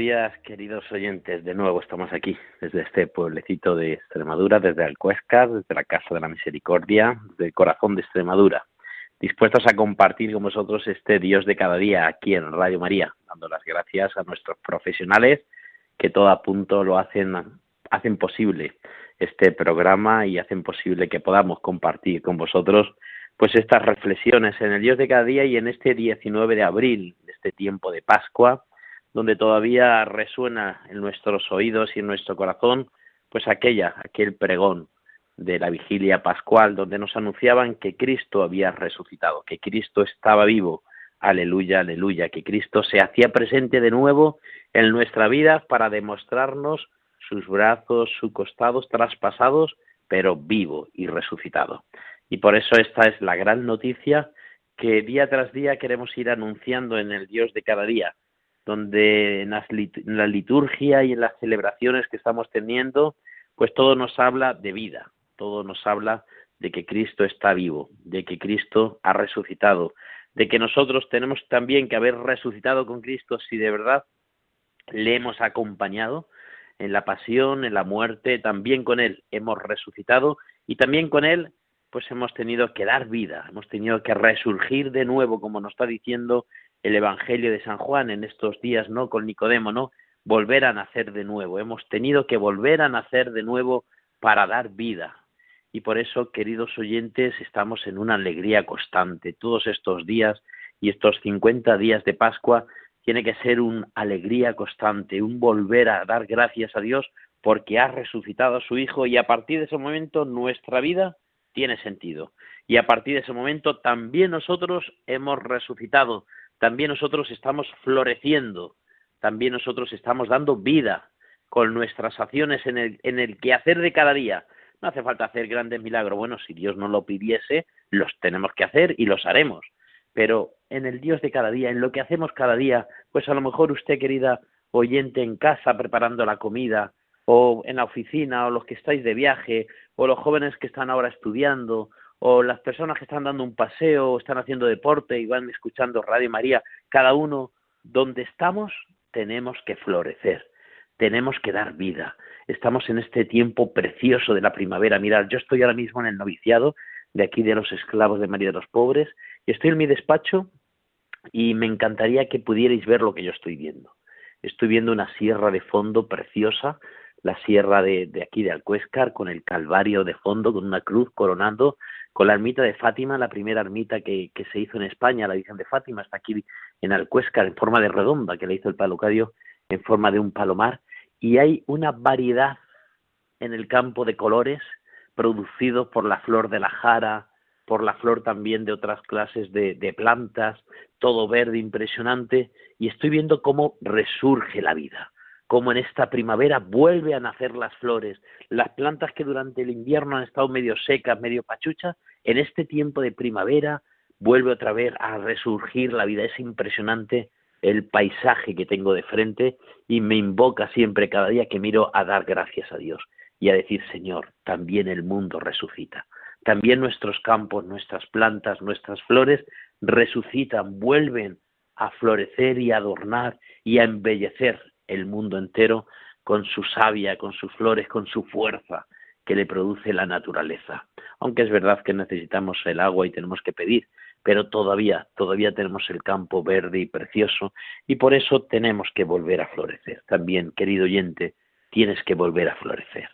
Días, queridos oyentes. De nuevo estamos aquí, desde este pueblecito de Extremadura, desde Alcuesca, desde la Casa de la Misericordia, del corazón de Extremadura, dispuestos a compartir con vosotros este Dios de cada día aquí en Radio María, dando las gracias a nuestros profesionales que todo a punto lo hacen, hacen posible este programa y hacen posible que podamos compartir con vosotros pues estas reflexiones en el Dios de cada día y en este 19 de abril, este tiempo de Pascua, donde todavía resuena en nuestros oídos y en nuestro corazón, pues aquella, aquel pregón de la vigilia pascual, donde nos anunciaban que Cristo había resucitado, que Cristo estaba vivo, aleluya, aleluya, que Cristo se hacía presente de nuevo en nuestra vida para demostrarnos sus brazos, sus costados traspasados, pero vivo y resucitado. Y por eso esta es la gran noticia que día tras día queremos ir anunciando en el Dios de cada día, donde en, la liturgia y en las celebraciones que estamos teniendo, pues todo nos habla de vida, todo nos habla de que Cristo está vivo, de que Cristo ha resucitado, de que nosotros tenemos también que haber resucitado con Cristo si de verdad le hemos acompañado en la pasión, en la muerte, también con Él hemos resucitado y también con Él pues hemos tenido que dar vida, hemos tenido que resurgir de nuevo, como nos está diciendo el Evangelio de San Juan en estos días, ¿no? Con Nicodemo, ¿no? Volver a nacer de nuevo. Hemos tenido que volver a nacer de nuevo para dar vida. Y por eso, queridos oyentes, estamos en una alegría constante. Todos estos días y estos 50 días de Pascua tiene que ser una alegría constante, un volver a dar gracias a Dios porque ha resucitado a su Hijo y a partir de ese momento nuestra vida tiene sentido. Y a partir de ese momento también nosotros hemos resucitado, también nosotros estamos floreciendo, también nosotros estamos dando vida con nuestras acciones en el, en el quehacer de cada día. No hace falta hacer grandes milagros. Bueno, si Dios no lo pidiese, los tenemos que hacer y los haremos. Pero en el Dios de cada día, en lo que hacemos cada día, pues a lo mejor usted, querida oyente, en casa preparando la comida, o en la oficina, o los que estáis de viaje, o los jóvenes que están ahora estudiando, o las personas que están dando un paseo o están haciendo deporte y van escuchando Radio María, cada uno donde estamos tenemos que florecer, tenemos que dar vida. Estamos en este tiempo precioso de la primavera. Mirad, yo estoy ahora mismo en el noviciado de aquí de los esclavos de María de los Pobres y estoy en mi despacho y me encantaría que pudierais ver lo que yo estoy viendo. Estoy viendo una sierra de fondo preciosa, la sierra de, aquí de Alcuéscar, con el Calvario de fondo, con una cruz coronando con la ermita de Fátima, la primera ermita que, se hizo en España, la Virgen de Fátima, está aquí en Alcuéscar, en forma de redonda, que le hizo el palocadio en forma de un palomar, y hay una variedad en el campo de colores producidos por la flor de la jara, por la flor también de otras clases de plantas, todo verde impresionante, y estoy viendo cómo resurge la vida como en esta primavera vuelve a nacer las flores, las plantas que durante el invierno han estado medio secas, medio pachuchas, en este tiempo de primavera vuelve otra vez a resurgir la vida. Es impresionante el paisaje que tengo de frente y me invoca siempre cada día que miro a dar gracias a Dios y a decir, Señor, también el mundo resucita. También nuestros campos, nuestras plantas, nuestras flores resucitan, vuelven a florecer y a adornar y a embellecer el mundo entero con su savia, con sus flores, con su fuerza que le produce la naturaleza. Aunque es verdad que necesitamos el agua y tenemos que pedir, pero todavía, todavía tenemos el campo verde y precioso y por eso tenemos que volver a florecer. También, querido oyente, tienes que volver a florecer.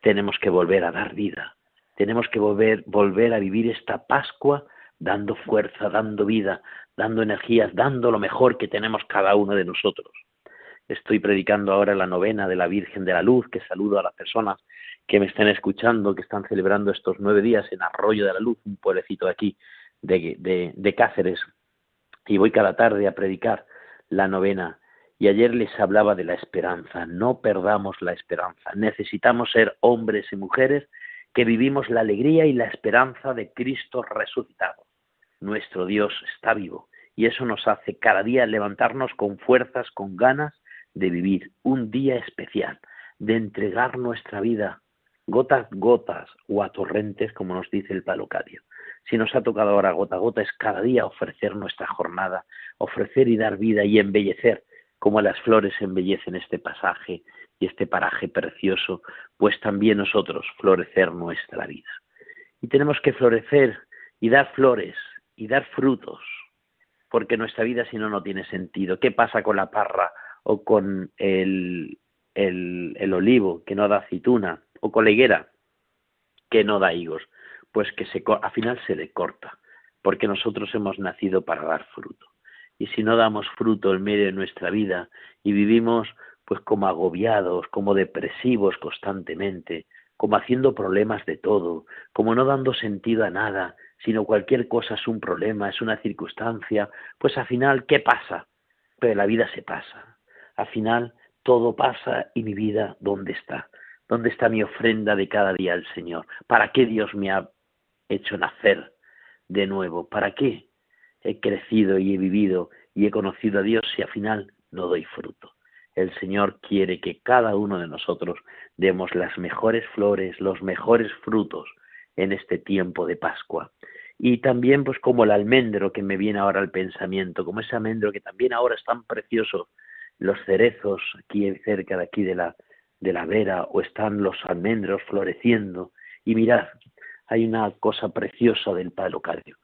Tenemos que volver a dar vida. Tenemos que volver, volver a vivir esta Pascua dando fuerza, dando vida, dando energías, dando lo mejor que tenemos cada uno de nosotros. Estoy predicando ahora la novena de la Virgen de la Luz, que saludo a las personas que me estén escuchando, que están celebrando estos nueve días en Arroyo de la Luz, un pueblecito aquí de, de, Cáceres. y voy cada tarde a predicar la novena y ayer les hablaba de la esperanza. No perdamos la esperanza. Necesitamos ser hombres y mujeres que vivimos la alegría y la esperanza de Cristo resucitado. Nuestro Dios está vivo y eso nos hace cada día levantarnos con fuerzas, con ganas de vivir un día especial, de entregar nuestra vida gotas, gotas o a torrentes, como nos dice el palocadio. Si nos ha tocado ahora gota a gota, es cada día ofrecer nuestra jornada, ofrecer y dar vida y embellecer, como las flores embellecen este pasaje y este paraje precioso, pues también nosotros florecer nuestra vida. Y tenemos que florecer y dar flores y dar frutos, porque nuestra vida si no no tiene sentido. ¿Qué pasa con la parra o con el, el, el olivo que no da aceituna o con la higuera que no da higos? pues que se, al final se le corta, porque nosotros hemos nacido para dar fruto. Y si no damos fruto en medio de nuestra vida y vivimos pues como agobiados, como depresivos constantemente, como haciendo problemas de todo, como no dando sentido a nada, sino cualquier cosa es un problema, es una circunstancia, pues al final, ¿qué pasa? Pero la vida se pasa. Al final, todo pasa y mi vida, ¿dónde está? ¿Dónde está mi ofrenda de cada día al Señor? ¿Para qué Dios me ha hecho nacer de nuevo. ¿Para qué he crecido y he vivido y he conocido a Dios si al final no doy fruto? El Señor quiere que cada uno de nosotros demos las mejores flores, los mejores frutos en este tiempo de Pascua. Y también pues como el almendro que me viene ahora al pensamiento, como ese almendro que también ahora es tan precioso, los cerezos aquí cerca de aquí de la, de la vera, o están los almendros floreciendo, y mirad, hay una cosa preciosa del Padre Locadio,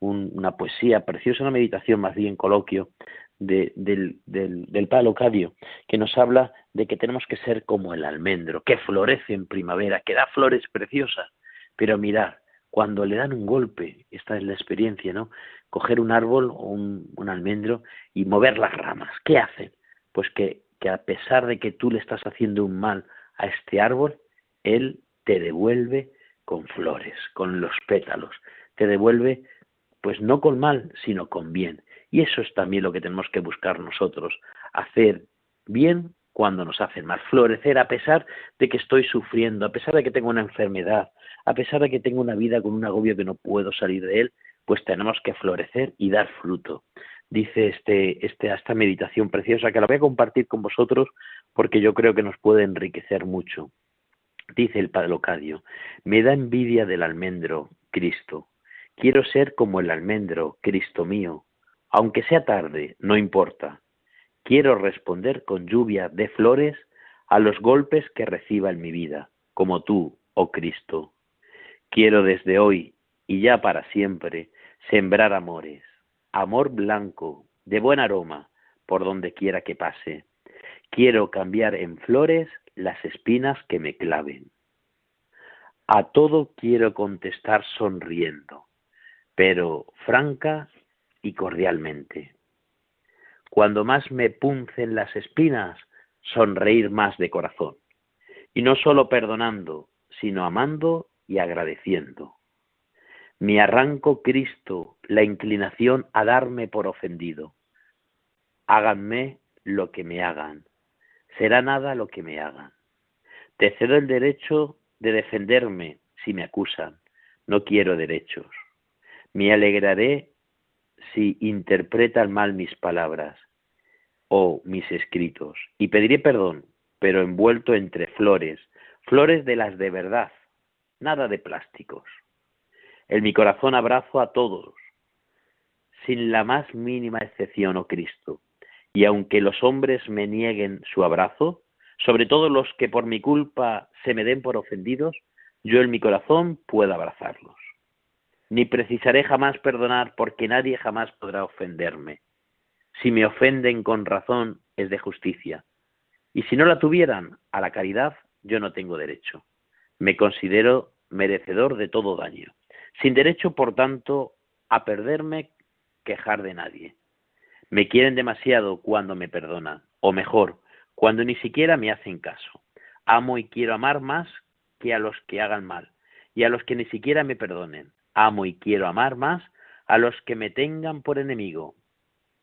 una poesía preciosa, una meditación más bien coloquio del, del, del Padre Locadio, que nos habla de que tenemos que ser como el almendro, que florece en primavera, que da flores preciosas, pero mirar, cuando le dan un golpe, esta es la experiencia, ¿no? Coger un árbol o un, un almendro y mover las ramas, ¿qué hacen? Pues que, que a pesar de que tú le estás haciendo un mal a este árbol, él te devuelve con flores, con los pétalos, te devuelve pues no con mal, sino con bien. Y eso es también lo que tenemos que buscar nosotros, hacer bien cuando nos hacen mal, florecer a pesar de que estoy sufriendo, a pesar de que tengo una enfermedad, a pesar de que tengo una vida con un agobio que no puedo salir de él, pues tenemos que florecer y dar fruto. Dice este, este, esta meditación preciosa que la voy a compartir con vosotros porque yo creo que nos puede enriquecer mucho. Dice el Padre Locadio, me da envidia del almendro, Cristo. Quiero ser como el almendro, Cristo mío. Aunque sea tarde, no importa. Quiero responder con lluvia de flores a los golpes que reciba en mi vida, como tú, oh Cristo. Quiero desde hoy y ya para siempre sembrar amores, amor blanco, de buen aroma, por donde quiera que pase. Quiero cambiar en flores las espinas que me claven. A todo quiero contestar sonriendo, pero franca y cordialmente. Cuando más me puncen las espinas, sonreír más de corazón. Y no solo perdonando, sino amando y agradeciendo. Me arranco, Cristo, la inclinación a darme por ofendido. Háganme lo que me hagan, será nada lo que me hagan. Te cedo el derecho de defenderme si me acusan. No quiero derechos. Me alegraré si interpretan mal mis palabras o mis escritos. Y pediré perdón, pero envuelto entre flores, flores de las de verdad, nada de plásticos. En mi corazón abrazo a todos, sin la más mínima excepción, oh Cristo, y aunque los hombres me nieguen su abrazo, sobre todo los que por mi culpa se me den por ofendidos, yo en mi corazón puedo abrazarlos. Ni precisaré jamás perdonar porque nadie jamás podrá ofenderme. Si me ofenden con razón es de justicia. Y si no la tuvieran a la caridad, yo no tengo derecho. Me considero merecedor de todo daño. Sin derecho, por tanto, a perderme, quejar de nadie. Me quieren demasiado cuando me perdonan, o mejor, cuando ni siquiera me hacen caso. Amo y quiero amar más que a los que hagan mal, y a los que ni siquiera me perdonen. Amo y quiero amar más a los que me tengan por enemigo,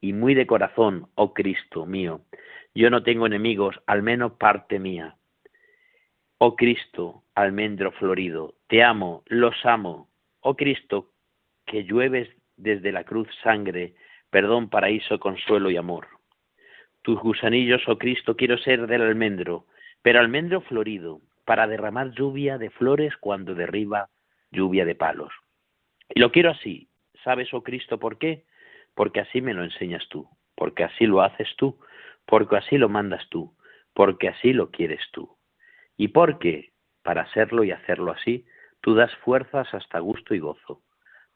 y muy de corazón, oh Cristo mío. Yo no tengo enemigos, al menos parte mía. Oh Cristo, almendro florido, te amo, los amo. Oh Cristo, que llueves desde la cruz sangre, perdón, paraíso, consuelo y amor. Tus gusanillos, oh Cristo, quiero ser del almendro, pero almendro florido, para derramar lluvia de flores cuando derriba lluvia de palos. Y lo quiero así. ¿Sabes, oh Cristo, por qué? Porque así me lo enseñas tú, porque así lo haces tú, porque así lo mandas tú, porque así lo quieres tú. Y porque, para hacerlo y hacerlo así, tú das fuerzas hasta gusto y gozo.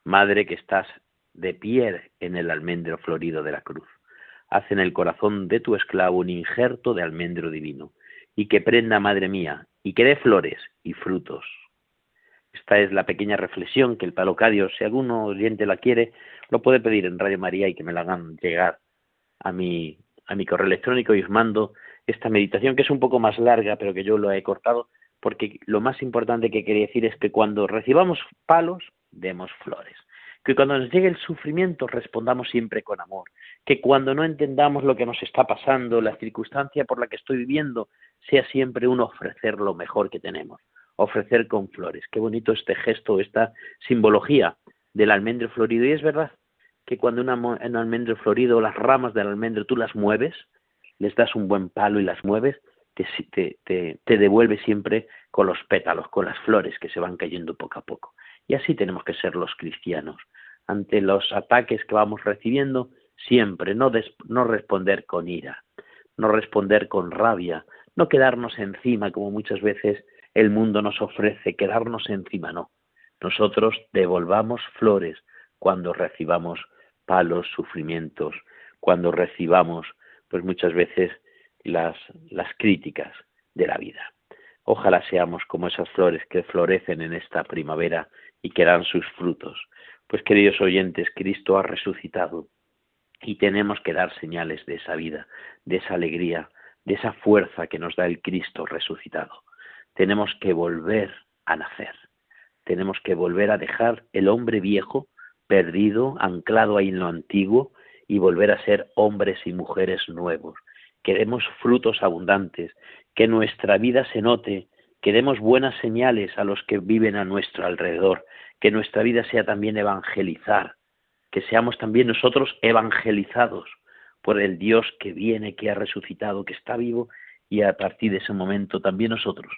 Madre que estás de pie en el almendro florido de la cruz. Haz en el corazón de tu esclavo un injerto de almendro divino, y que prenda, madre mía, y que dé flores y frutos. Esta es la pequeña reflexión que el palocadio, si alguno oyente la quiere, lo puede pedir en Radio María y que me la hagan llegar a mi, a mi correo electrónico y os mando esta meditación que es un poco más larga, pero que yo lo he cortado, porque lo más importante que quería decir es que cuando recibamos palos, demos flores que cuando nos llegue el sufrimiento respondamos siempre con amor, que cuando no entendamos lo que nos está pasando, la circunstancia por la que estoy viviendo, sea siempre un ofrecer lo mejor que tenemos, ofrecer con flores. Qué bonito este gesto, esta simbología del almendro florido. Y es verdad que cuando un almendro florido, las ramas del almendro, tú las mueves, les das un buen palo y las mueves, te, devuelve siempre con los pétalos, con las flores que se van cayendo poco a poco. Y así tenemos que ser los cristianos, ante los ataques que vamos recibiendo, siempre no, no responder con ira, no responder con rabia, no quedarnos encima como muchas veces el mundo nos ofrece, quedarnos encima, no. Nosotros devolvamos flores cuando recibamos palos, sufrimientos, cuando recibamos, pues muchas veces las, las críticas de la vida. Ojalá seamos como esas flores que florecen en esta primavera y que dan sus frutos. Pues queridos oyentes, Cristo ha resucitado y tenemos que dar señales de esa vida, de esa alegría, de esa fuerza que nos da el Cristo resucitado. Tenemos que volver a nacer, tenemos que volver a dejar el hombre viejo, perdido, anclado ahí en lo antiguo, y volver a ser hombres y mujeres nuevos. Queremos frutos abundantes, que nuestra vida se note, que demos buenas señales a los que viven a nuestro alrededor, que nuestra vida sea también evangelizar, que seamos también nosotros evangelizados por el Dios que viene, que ha resucitado, que está vivo, y a partir de ese momento también nosotros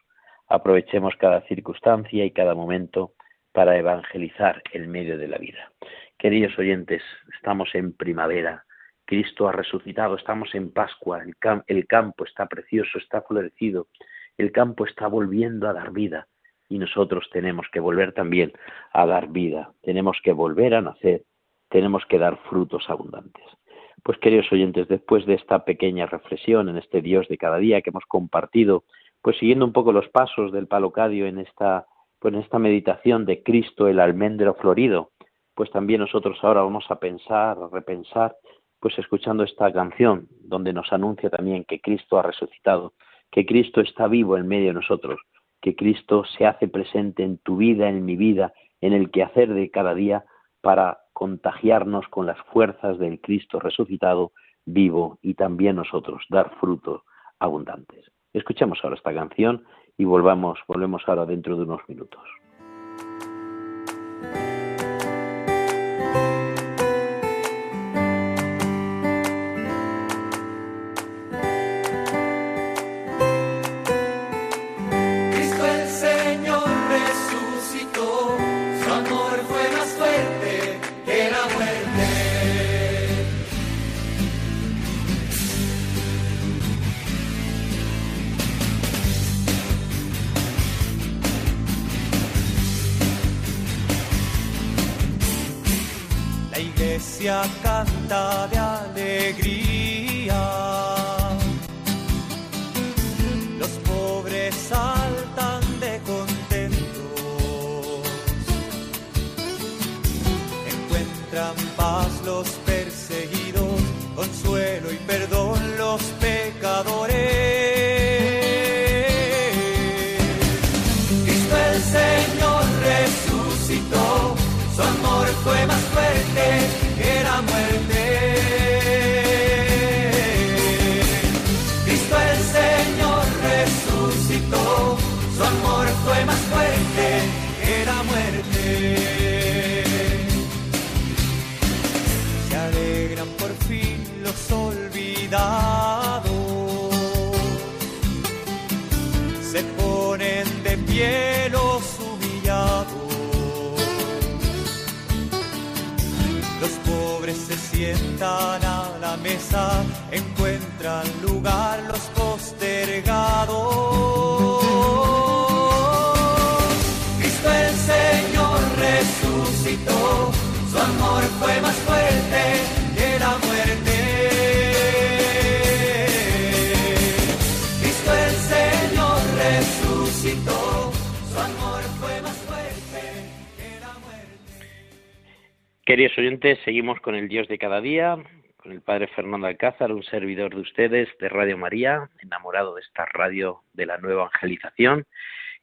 aprovechemos cada circunstancia y cada momento para evangelizar el medio de la vida. Queridos oyentes, estamos en primavera, Cristo ha resucitado, estamos en Pascua, el, campo está precioso, está florecido, el campo está volviendo a dar vida y nosotros tenemos que volver también a dar vida, tenemos que volver a nacer, tenemos que dar frutos abundantes. Pues queridos oyentes, después de esta pequeña reflexión en este Dios de cada día que hemos compartido, pues siguiendo un poco los pasos del Palocadio en esta, pues en esta meditación de Cristo el almendro florido, pues también nosotros ahora vamos a pensar, a repensar, pues escuchando esta canción donde nos anuncia también que Cristo ha resucitado, que Cristo está vivo en medio de nosotros, que Cristo se hace presente en tu vida, en mi vida, en el quehacer de cada día, para contagiarnos con las fuerzas del Cristo resucitado, vivo, y también nosotros dar frutos abundantes. Escuchemos ahora esta canción y volvamos, volvemos ahora dentro de unos minutos. Ponen de pie los humillados. Los pobres se sientan a la mesa, encuentran lugar los postergados. Queridos oyentes, seguimos con el Dios de cada día, con el Padre Fernando Alcázar, un servidor de ustedes de Radio María, enamorado de esta radio de la nueva evangelización.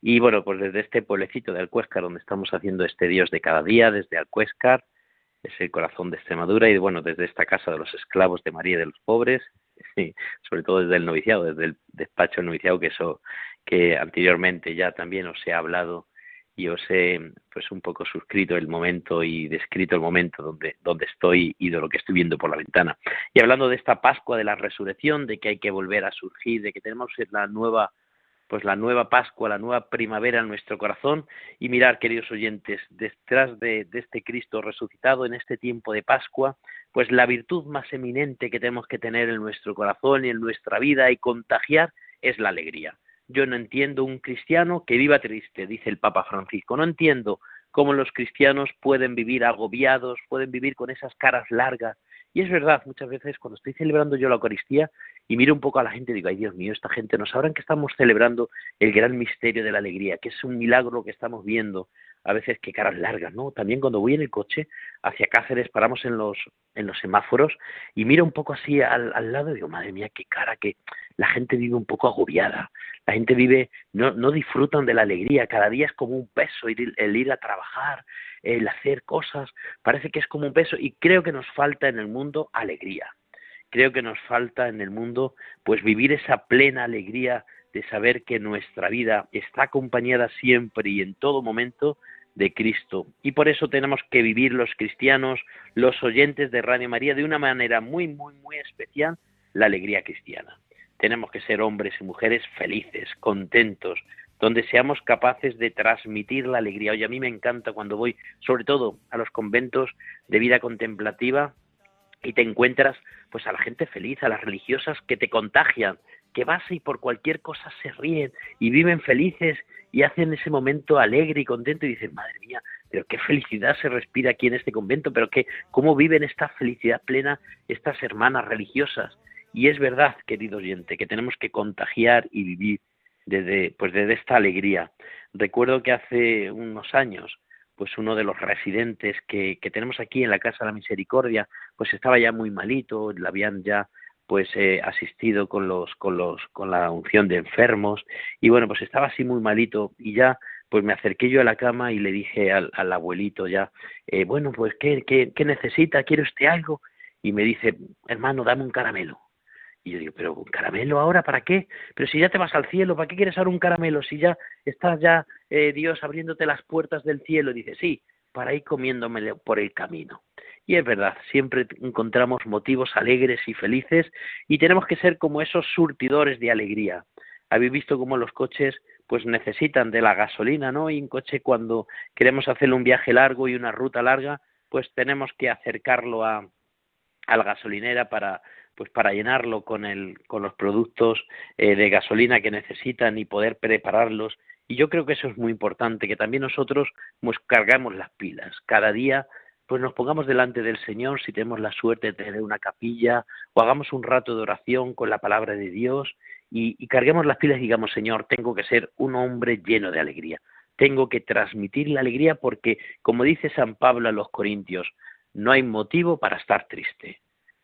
Y bueno, pues desde este pueblecito de Alcuéscar, donde estamos haciendo este Dios de cada día, desde Alcuéscar, es el corazón de Extremadura, y bueno, desde esta casa de los esclavos de María y de los pobres, sobre todo desde el noviciado, desde el despacho del noviciado, que eso que anteriormente ya también os he hablado y os he pues un poco suscrito el momento y descrito el momento donde, donde estoy y de lo que estoy viendo por la ventana. Y hablando de esta Pascua de la Resurrección, de que hay que volver a surgir, de que tenemos la nueva pues la nueva Pascua, la nueva primavera en nuestro corazón y mirar, queridos oyentes, detrás de, este Cristo resucitado en este tiempo de Pascua, pues la virtud más eminente que tenemos que tener en nuestro corazón y en nuestra vida y contagiar es la alegría. Yo no entiendo un cristiano que viva triste, dice el Papa Francisco. No entiendo cómo los cristianos pueden vivir agobiados, pueden vivir con esas caras largas, y es verdad, muchas veces cuando estoy celebrando yo la Eucaristía y miro un poco a la gente, digo, ay Dios mío, esta gente no sabrán que estamos celebrando el gran misterio de la alegría, que es un milagro que estamos viendo, a veces que caras largas, ¿no? También cuando voy en el coche hacia Cáceres, paramos en los, en los semáforos y miro un poco así al, al lado y digo, madre mía, qué cara, que la gente vive un poco agobiada, la gente vive, no, no disfrutan de la alegría, cada día es como un peso el ir a trabajar, el hacer cosas, parece que es como un peso y creo que nos falta en el mundo alegría. Creo que nos falta en el mundo pues vivir esa plena alegría de saber que nuestra vida está acompañada siempre y en todo momento de Cristo. Y por eso tenemos que vivir los cristianos, los oyentes de Radio María, de una manera muy, muy, muy especial, la alegría cristiana. Tenemos que ser hombres y mujeres felices, contentos, donde seamos capaces de transmitir la alegría. Oye, a mí me encanta cuando voy, sobre todo a los conventos de vida contemplativa, y te encuentras pues a la gente feliz, a las religiosas que te contagian, que vas y por cualquier cosa se ríen y viven felices y hacen ese momento alegre y contento y dicen, madre mía, pero qué felicidad se respira aquí en este convento, pero que cómo viven esta felicidad plena estas hermanas religiosas. Y es verdad, querido oyente, que tenemos que contagiar y vivir desde, pues desde esta alegría. Recuerdo que hace unos años, pues uno de los residentes que, que tenemos aquí en la Casa de la Misericordia, pues estaba ya muy malito, le habían ya pues eh, asistido con los con los con la unción de enfermos y bueno pues estaba así muy malito y ya pues me acerqué yo a la cama y le dije al, al abuelito ya eh, bueno pues ¿qué, qué, qué necesita quiere usted algo y me dice hermano dame un caramelo y yo digo, pero un caramelo ahora, ¿para qué? Pero si ya te vas al cielo, ¿para qué quieres ahora un caramelo? Si ya estás ya, eh, Dios, abriéndote las puertas del cielo. Y dice, sí, para ir comiéndome por el camino. Y es verdad, siempre encontramos motivos alegres y felices y tenemos que ser como esos surtidores de alegría. Habéis visto cómo los coches pues necesitan de la gasolina, ¿no? Y un coche cuando queremos hacer un viaje largo y una ruta larga, pues tenemos que acercarlo a, la gasolinera para pues para llenarlo con el con los productos eh, de gasolina que necesitan y poder prepararlos y yo creo que eso es muy importante que también nosotros pues cargamos las pilas cada día pues nos pongamos delante del Señor si tenemos la suerte de tener una capilla o hagamos un rato de oración con la palabra de Dios y, carguemos las pilas y digamos Señor tengo que ser un hombre lleno de alegría. Tengo que transmitir la alegría porque como dice San Pablo a los Corintios no hay motivo para estar triste.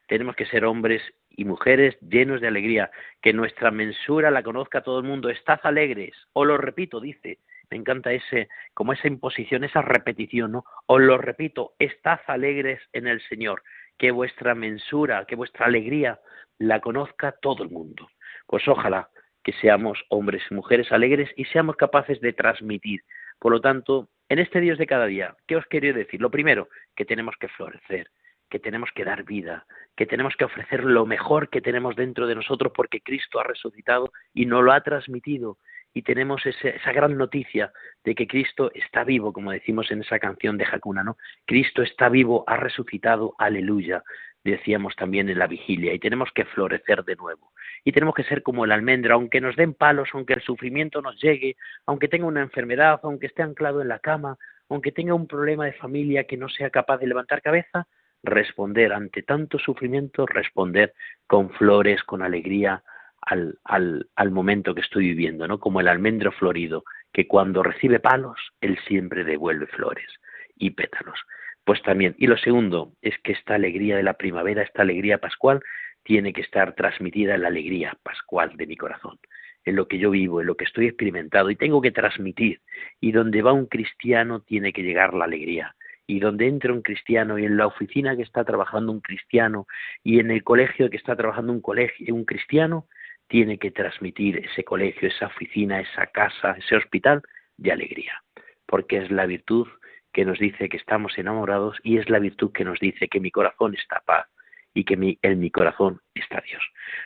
Tenemos que ser hombres y mujeres llenos de alegría, que nuestra mensura la conozca todo el mundo. Estad alegres, o lo repito, dice, me encanta ese, como esa imposición, esa repetición, ¿no? Os lo repito, estad alegres en el Señor, que vuestra mensura, que vuestra alegría la conozca todo el mundo. Pues ojalá que seamos hombres y mujeres alegres y seamos capaces de transmitir. Por lo tanto, en este Dios de cada día, ¿qué os quería decir? Lo primero, que tenemos que florecer, que tenemos que dar vida, que tenemos que ofrecer lo mejor que tenemos dentro de nosotros porque Cristo ha resucitado y nos lo ha transmitido y tenemos esa gran noticia de que Cristo está vivo, como decimos en esa canción de Jacuna, ¿no? Cristo está vivo, ha resucitado, aleluya, decíamos también en la vigilia, y tenemos que florecer de nuevo. Y tenemos que ser como el almendro, aunque nos den palos, aunque el sufrimiento nos llegue, aunque tenga una enfermedad, aunque esté anclado en la cama, aunque tenga un problema de familia que no sea capaz de levantar cabeza, responder ante tanto sufrimiento, responder con flores, con alegría, al, al, al momento que estoy viviendo, ¿no? Como el almendro florido, que cuando recibe palos, él siempre devuelve flores y pétalos. Pues también, y lo segundo es que esta alegría de la primavera, esta alegría pascual, tiene que estar transmitida en la alegría pascual de mi corazón, en lo que yo vivo, en lo que estoy experimentado y tengo que transmitir. Y donde va un cristiano tiene que llegar la alegría. Y donde entra un cristiano y en la oficina que está trabajando un cristiano y en el colegio que está trabajando un colegio un cristiano, tiene que transmitir ese colegio, esa oficina, esa casa, ese hospital de alegría, porque es la virtud que nos dice que estamos enamorados y es la virtud que nos dice que mi corazón está paz y que en mi corazón está Dios.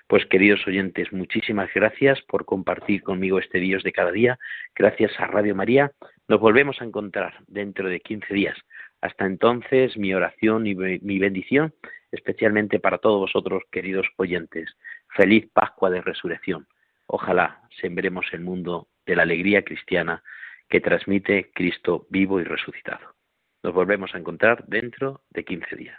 Pues queridos oyentes, muchísimas gracias por compartir conmigo este Dios de cada día. Gracias a Radio María. Nos volvemos a encontrar dentro de 15 días. Hasta entonces, mi oración y mi bendición, especialmente para todos vosotros, queridos oyentes. Feliz Pascua de Resurrección. Ojalá sembremos el mundo de la alegría cristiana que transmite Cristo vivo y resucitado. Nos volvemos a encontrar dentro de 15 días.